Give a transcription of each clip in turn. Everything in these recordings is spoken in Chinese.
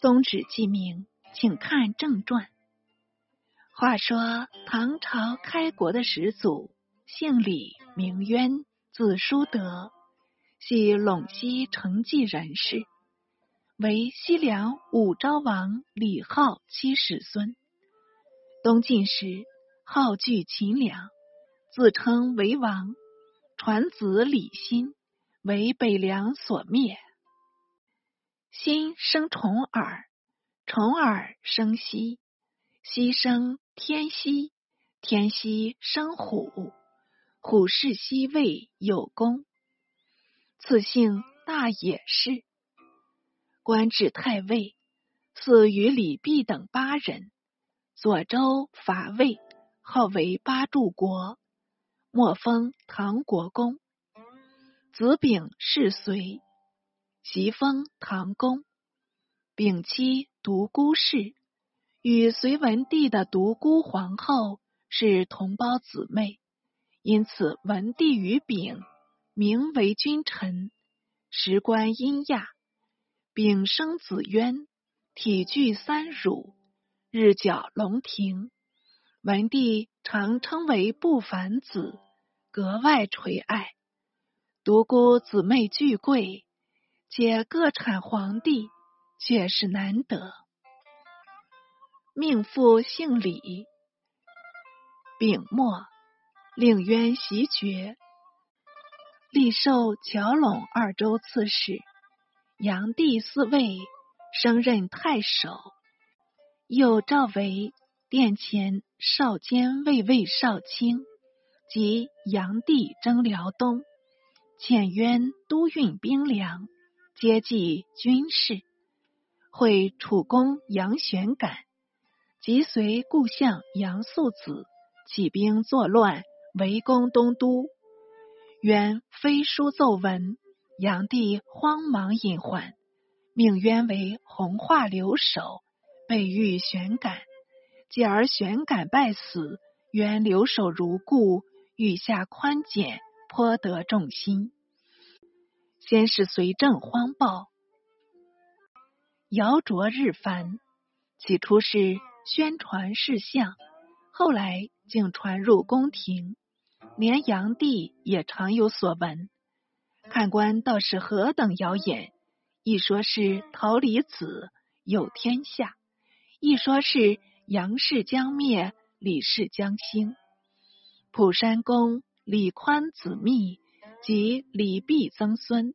宗旨记名，请看正传。话说唐朝开国的始祖，姓李，名渊，字叔德，系陇西成纪人士，为西凉武昭王李浩七世孙。东晋时，号聚秦梁，自称为王。传子李欣为北凉所灭。心生重耳，重耳生息，息生天息，天息生虎，虎视西魏有功，赐姓大野氏，官至太尉，赐与李泌等八人。左州伐魏，号为八柱国，末封唐国公。子丙是隋，袭封唐公。丙妻独孤氏，与隋文帝的独孤皇后是同胞姊妹，因此文帝与丙名为君臣，时官殷亚。丙生子渊，体具三乳。日角龙庭，文帝常称为不凡子，格外垂爱。独孤姊妹俱贵，皆各产皇帝，却是难得。命父姓李，丙末，令渊袭爵，立受谯陇二州刺史。炀帝嗣位，升任太守。又召为殿前少监卫尉少卿，及炀帝征辽东，遣渊督运兵粮，接济军事。会楚公杨玄感，即随故相杨素子起兵作乱，围攻东都。渊飞书奏闻，炀帝慌忙引还，命渊为弘化留守。被遇玄感，继而玄感败死，原留守如故，欲下宽简，颇得众心。先是随政荒暴，谣诼日繁。起初是宣传事项，后来竟传入宫廷，连炀帝也常有所闻。看官倒是何等谣言！一说是桃李子有天下。一说是杨氏将灭，李氏将兴。蒲山公李宽子密及李泌曾孙，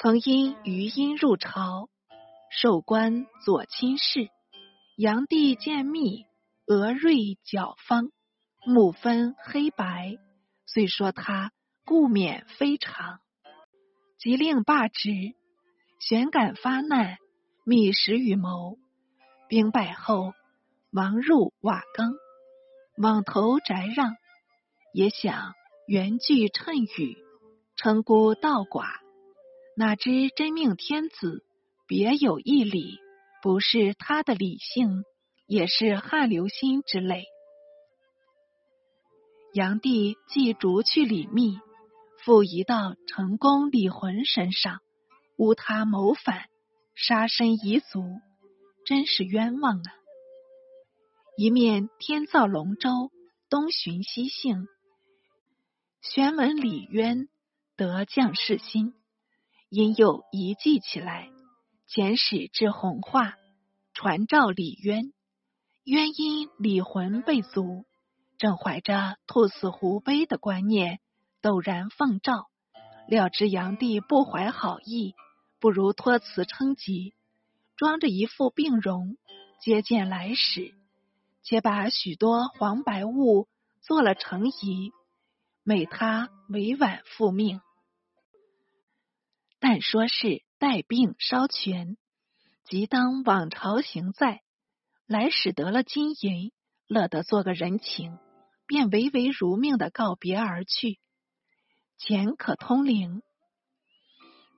曾因余音入朝，授官左亲事。炀帝见密，额锐角方，目分黑白，虽说他故免非常，即令罢职。玄感发难，密使与谋。兵败后，王入瓦岗，往投翟让，也想援拒趁雨，称孤道寡。哪知真命天子别有一理，不是他的理性，也是汗流心之类。炀帝既逐去李密，复移到成功李浑身上，诬他谋反，杀身彝族。真是冤枉啊！一面天造龙舟，东寻西幸，玄闻李渊得将士心，因又一计起来，遣使至弘化，传召李渊。渊因李魂被卒，正怀着兔死狐悲的观念，陡然奉诏，料知炀帝不怀好意，不如托辞称疾。装着一副病容，接见来使，且把许多黄白物做了成仪，美他委婉复命。但说是带病稍痊，即当往朝行在，来使得了金银，乐得做个人情，便唯唯如命的告别而去。钱可通灵，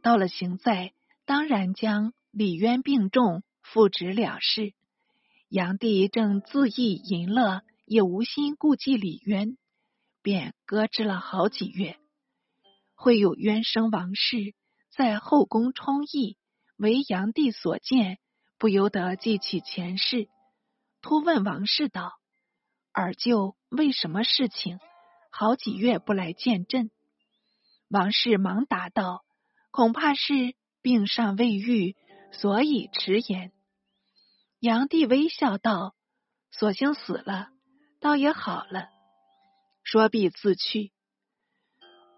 到了行在，当然将。李渊病重，复职了事。炀帝正自意淫乐，也无心顾忌李渊，便搁置了好几月。会有渊生王室在后宫充役，为炀帝所见，不由得记起前世，突问王氏道：“尔舅为什么事情好几月不来见朕？”王氏忙答道：“恐怕是病尚未愈，所以迟延。”炀帝微笑道：“索性死了，倒也好了。”说毕自去。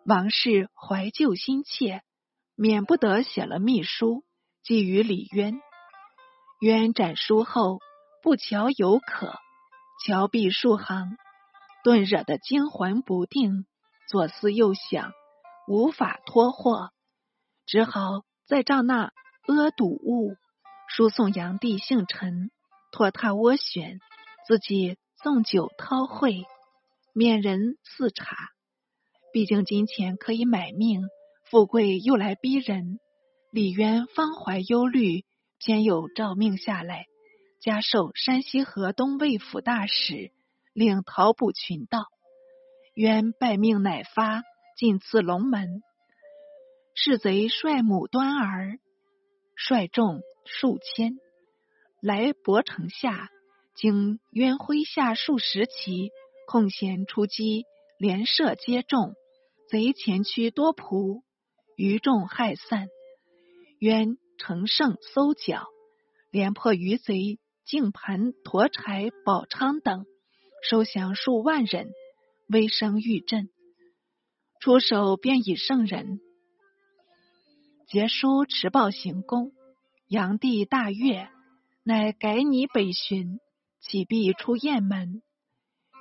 王氏怀旧心切，免不得写了密书，寄与李渊。渊斩书后，不瞧有可，瞧毕数行，顿惹得惊魂不定，左思右想。无法脱货，只好再照那阿堵物输送炀帝姓陈，托他涡旋，自己纵酒韬晦，免人赐茶。毕竟金钱可以买命，富贵又来逼人。李渊方怀忧虑，偏有诏命下来，加授山西河东魏府大使，领讨捕群盗。渊拜命乃发。进次龙门，是贼率母端儿，率众数千来博城下，经渊麾下数十骑，空闲出击，连射皆中。贼前驱多仆，余众害散。渊乘胜搜剿，连破余贼净盘、驼柴、宝昌等，收降数万人，威声愈振。出手便以圣人，结书持报行宫。炀帝大悦，乃改拟北巡，启必出雁门。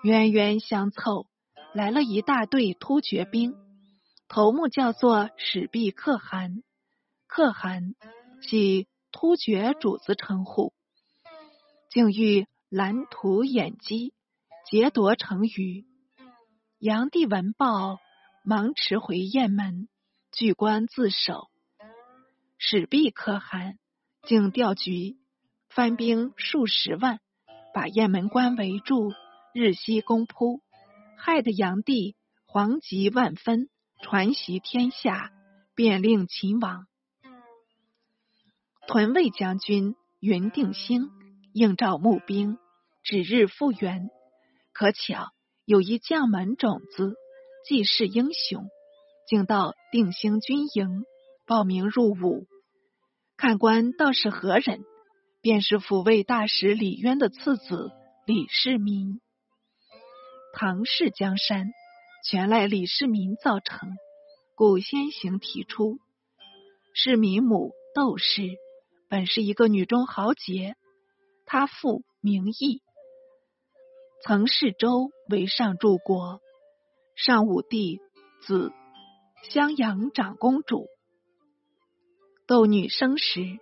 冤冤相凑，来了一大队突厥兵，头目叫做史弼可汗。可汗系突厥主子称呼，竟欲拦途掩击，劫夺成鱼。炀帝闻报。忙驰回雁门，据关自守。史弼可汗竟调局番兵数十万，把雁门关围住，日夕攻扑，害得炀帝惶急万分，传檄天下，便令秦王。屯卫将军云定兴应召募兵，指日复原。可巧有一将门种子。既是英雄，竟到定兴军营报名入伍。看官道是何人？便是抚慰大使李渊的次子李世民。唐氏江山全赖李世民造成，故先行提出。世民母窦氏本是一个女中豪杰，她父名义，曾侍周为上柱国。上武帝子襄阳长公主，窦女生时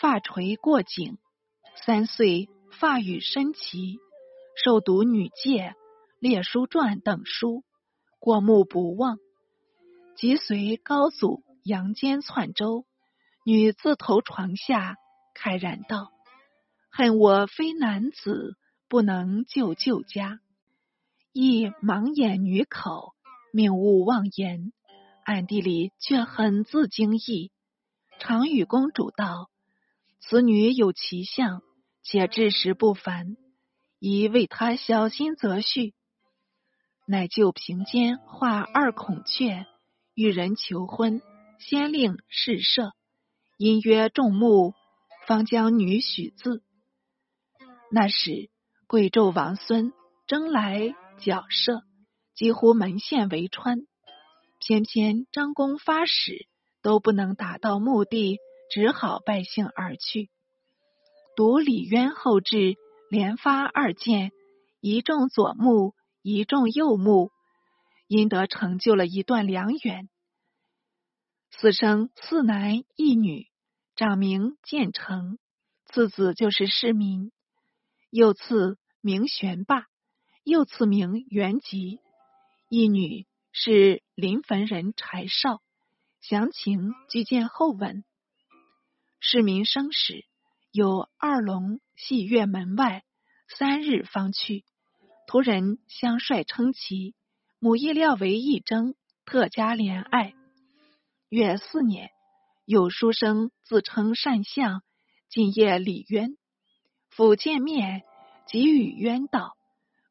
发垂过颈，三岁发羽深齐，受读女诫、列书传等书，过目不忘。即随高祖杨坚篡周，女自投床下，慨然道：“恨我非男子，不能救旧家。”亦盲眼女口，命勿妄言，暗地里却很自惊异。常与公主道：“此女有奇相，且志识不凡，宜为她小心择婿。”乃就平间画二孔雀，与人求婚，先令试射，因约众目，方将女许字。那时贵胄王孙征来。角射，几乎门陷为穿。偏偏张公发使都不能达到目的，只好败兴而去。独李渊后至，连发二箭，一中左目，一众幼目，因得成就了一段良缘。四生四男一女，长名建成，次子就是世民，又赐名玄霸。又赐名元吉，一女是临汾人柴少。详情俱见后文。市民生时，有二龙戏月门外，三日方去。仆人相率称其母意料为一征，特加怜爱。月四年，有书生自称善相，今夜李渊，甫见面，即与渊道：“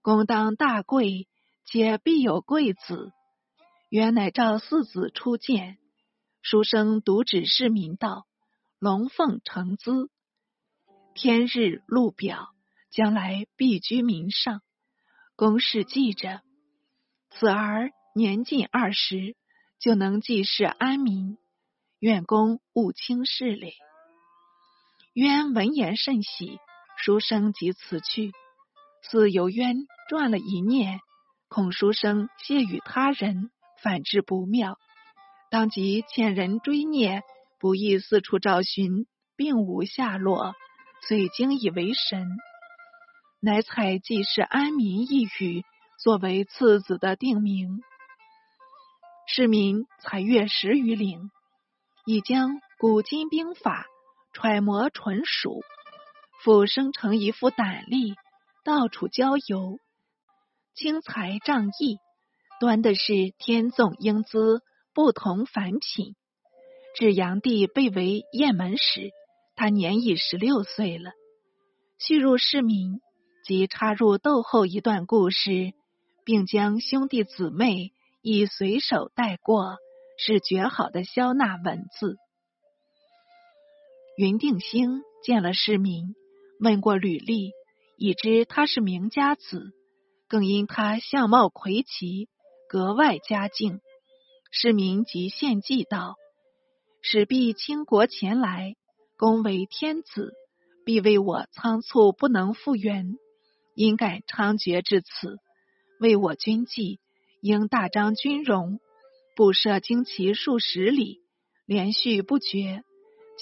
公当大贵，且必有贵子。”原乃召四子出见。书生独指市民道：“龙凤呈姿，天日禄表，将来必居民上。”公氏记着，此儿年近二十，就能济世安民。愿公勿轻视嘞。渊闻言甚喜，书生即辞去。似由渊转了一念，恐书生谢与他人，反之不妙，当即遣人追念，不意四处找寻，并无下落，遂惊以为神。乃采济世安民一语作为次子的定名。市民采阅十余岭，已将古今兵法揣摩纯熟，复生成一副胆力，到处郊游，轻财仗义，端的是天纵英姿，不同凡品。至炀帝被为雁门时，他年已十六岁了。叙入市民。即插入窦后一段故事，并将兄弟姊妹已随手带过，是绝好的消纳文字。云定兴见了市民，问过履历，已知他是名家子，更因他相貌魁奇，格外嘉敬。市民即献计道：“使必倾国前来，恭为天子，必为我仓促不能复原。”因敢猖獗至此，为我军纪，应大张军容，布设旌旗数十里，连续不绝。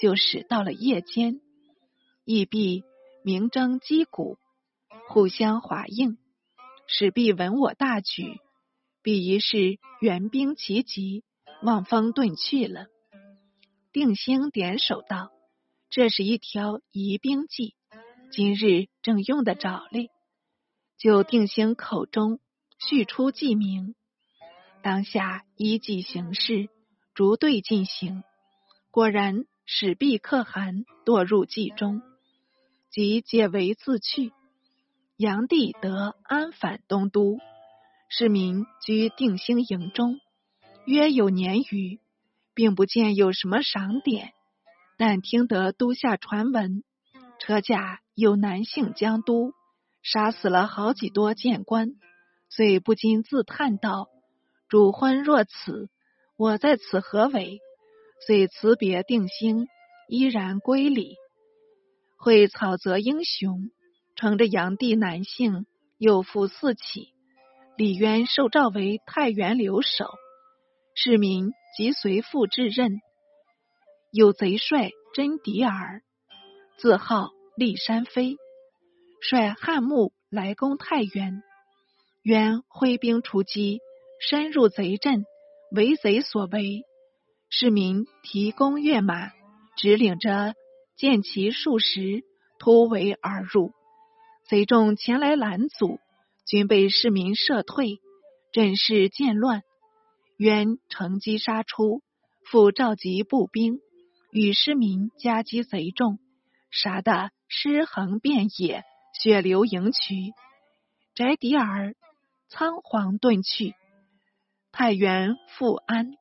就使到了夜间，亦必鸣筝击鼓，互相华应。使必闻我大举，必疑是援兵齐集，望风遁去了。定兴点首道：“这是一条疑兵计，今日正用得着哩。”就定兴口中叙出记名，当下依计行事，逐队进行。果然使毕可汗堕入计中，即解围自去。炀帝得安返东都，市民居定兴营中，约有年余，并不见有什么赏点，但听得都下传闻，车驾有男性将都。杀死了好几多谏官，遂不禁自叹道：“主婚若此，我在此何为？”遂辞别定兴，依然归里。会草泽英雄，乘着炀帝男性，又复四起。李渊受诏为太原留守，市民即随父至任。有贼帅真迪尔，自号骊山飞。率汉牧来攻太原，渊挥兵出击，深入贼阵，为贼所围。市民提弓跃马，只领着箭旗数十，突围而入。贼众前来拦阻，均被市民射退，阵势渐乱。渊乘机杀出，复召集步兵，与市民夹击贼众，杀得尸横遍野。血流盈渠，翟迪尔仓皇遁去，太原复安。